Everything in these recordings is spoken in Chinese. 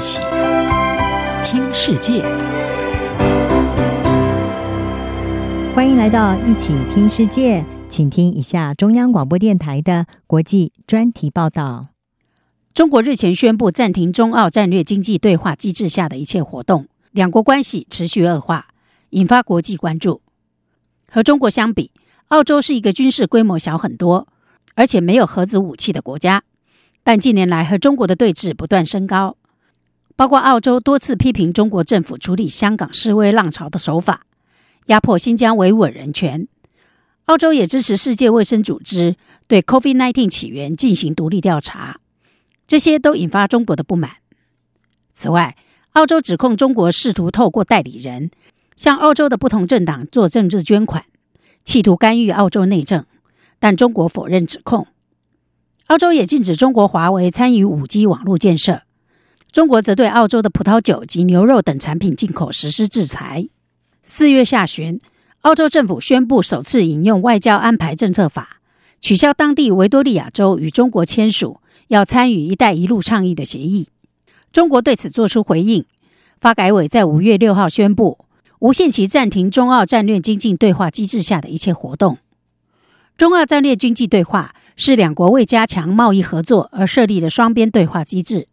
起听世界，欢迎来到一起听世界，请听一下中央广播电台的国际专题报道。中国日前宣布暂停中澳战略经济对话机制下的一切活动，两国关系持续恶化，引发国际关注。和中国相比，澳洲是一个军事规模小很多，而且没有核子武器的国家。但近年来和中国的对峙不断升高，包括澳洲多次批评中国政府处理香港示威浪潮的手法，压迫新疆维吾尔人权。澳洲也支持世界卫生组织对 COVID-19 起源进行独立调查，这些都引发中国的不满。此外，澳洲指控中国试图透过代理人向澳洲的不同政党做政治捐款。企图干预澳洲内政，但中国否认指控。澳洲也禁止中国华为参与五 G 网络建设。中国则对澳洲的葡萄酒及牛肉等产品进口实施制裁。四月下旬，澳洲政府宣布首次引用外交安排政策法，取消当地维多利亚州与中国签署要参与“一带一路”倡议的协议。中国对此作出回应。发改委在五月六号宣布。无限期暂停中澳战略经济对话机制下的一切活动。中澳战略经济对话是两国为加强贸易合作而设立的双边对话机制。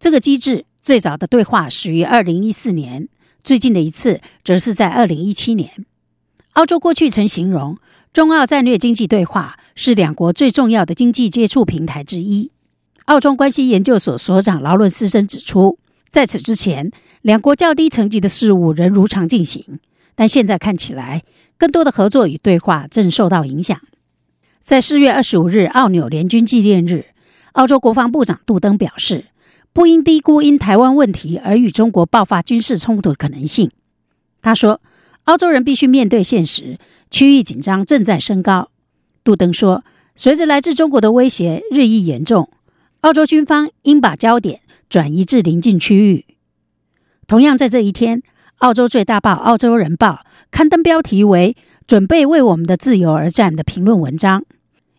这个机制最早的对话始于二零一四年，最近的一次则是在二零一七年。澳洲过去曾形容中澳战略经济对话是两国最重要的经济接触平台之一。澳中关系研究所所长劳伦斯森指出，在此之前，两国较低层级的事务仍如常进行，但现在看起来，更多的合作与对话正受到影响。在四月二十五日澳纽联军纪念日，澳洲国防部长杜登表示，不应低估因台湾问题而与中国爆发军事冲突的可能性。他说，澳洲人必须面对现实，区域紧张正在升高。杜登说，随着来自中国的威胁日益严重，澳洲军方应把焦点转移至邻近区域。同样在这一天，澳洲最大报《澳洲人报》刊登标题为“准备为我们的自由而战”的评论文章，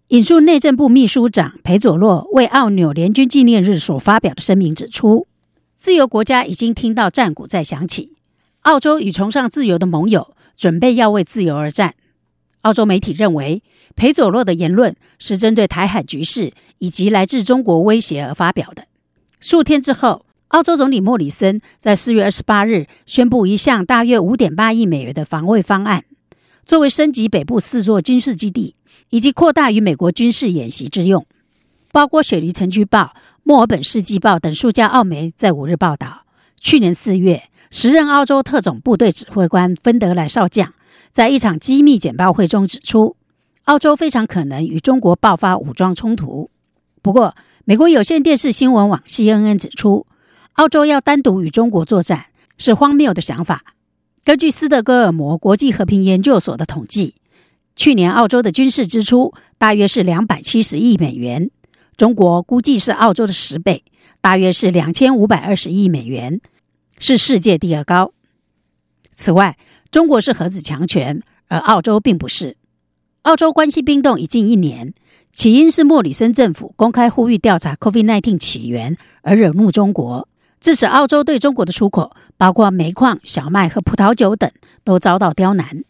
引述内政部秘书长裴佐洛为澳纽联军纪念日所发表的声明指出：“自由国家已经听到战鼓在响起，澳洲与崇尚自由的盟友准备要为自由而战。”澳洲媒体认为，裴佐洛的言论是针对台海局势以及来自中国威胁而发表的。数天之后。澳洲总理莫里森在四月二十八日宣布一项大约五点八亿美元的防卫方案，作为升级北部四座军事基地以及扩大与美国军事演习之用。包括《雪梨城区报》、《墨尔本世纪报》等数家澳媒在五日报道，去年四月，时任澳洲特种部队指挥官芬德莱少将在一场机密简报会中指出，澳洲非常可能与中国爆发武装冲突。不过，美国有线电视新闻网 CNN 指出，澳洲要单独与中国作战是荒谬的想法。根据斯德哥尔摩国际和平研究所的统计，去年澳洲的军事支出大约是两百七十亿美元，中国估计是澳洲的十倍，大约是两千五百二十亿美元，是世界第二高。此外，中国是核子强权，而澳洲并不是。澳洲关系冰冻已近一年，起因是莫里森政府公开呼吁调查 COVID-19 起源，而惹怒中国。致使澳洲对中国的出口，包括煤矿、小麦和葡萄酒等，都遭到刁难。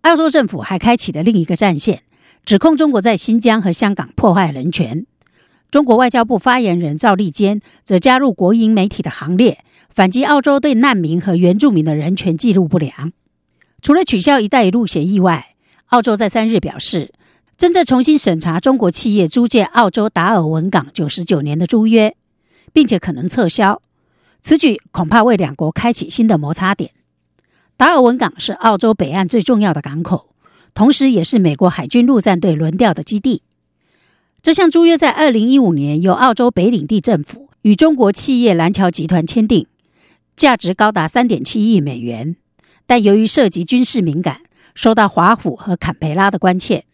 澳洲政府还开启了另一个战线，指控中国在新疆和香港破坏人权。中国外交部发言人赵立坚则加入国营媒体的行列，反击澳洲对难民和原住民的人权记录不良。除了取消“一带一路”协议外，澳洲在三日表示，正在重新审查中国企业租借澳洲达尔文港九十九年的租约，并且可能撤销。此举恐怕为两国开启新的摩擦点。达尔文港是澳洲北岸最重要的港口，同时也是美国海军陆战队轮调的基地。这项租约在二零一五年由澳洲北领地政府与中国企业蓝桥集团签订，价值高达三点七亿美元。但由于涉及军事敏感，受到华府和坎培拉的关切。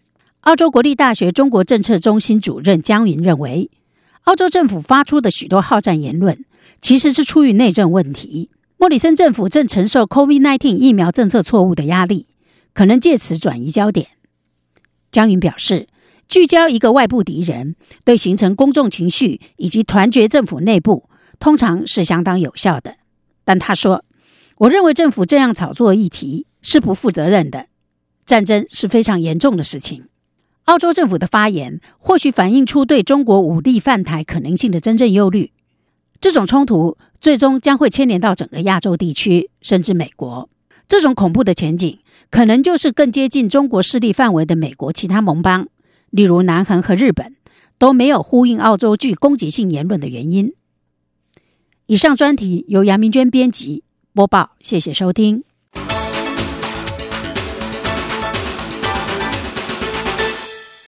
澳洲国立大学中国政策中心主任江云认为，澳洲政府发出的许多好战言论。其实是出于内政问题。莫里森政府正承受 COVID-19 疫苗政策错误的压力，可能借此转移焦点。江云表示，聚焦一个外部敌人，对形成公众情绪以及团结政府内部，通常是相当有效的。但他说：“我认为政府这样炒作议题是不负责任的。战争是非常严重的事情。”澳洲政府的发言或许反映出对中国武力犯台可能性的真正忧虑。这种冲突最终将会牵连到整个亚洲地区，甚至美国。这种恐怖的前景，可能就是更接近中国势力范围的美国其他盟邦，例如南韩和日本，都没有呼应澳洲具攻击性言论的原因。以上专题由杨明娟编辑播报，谢谢收听。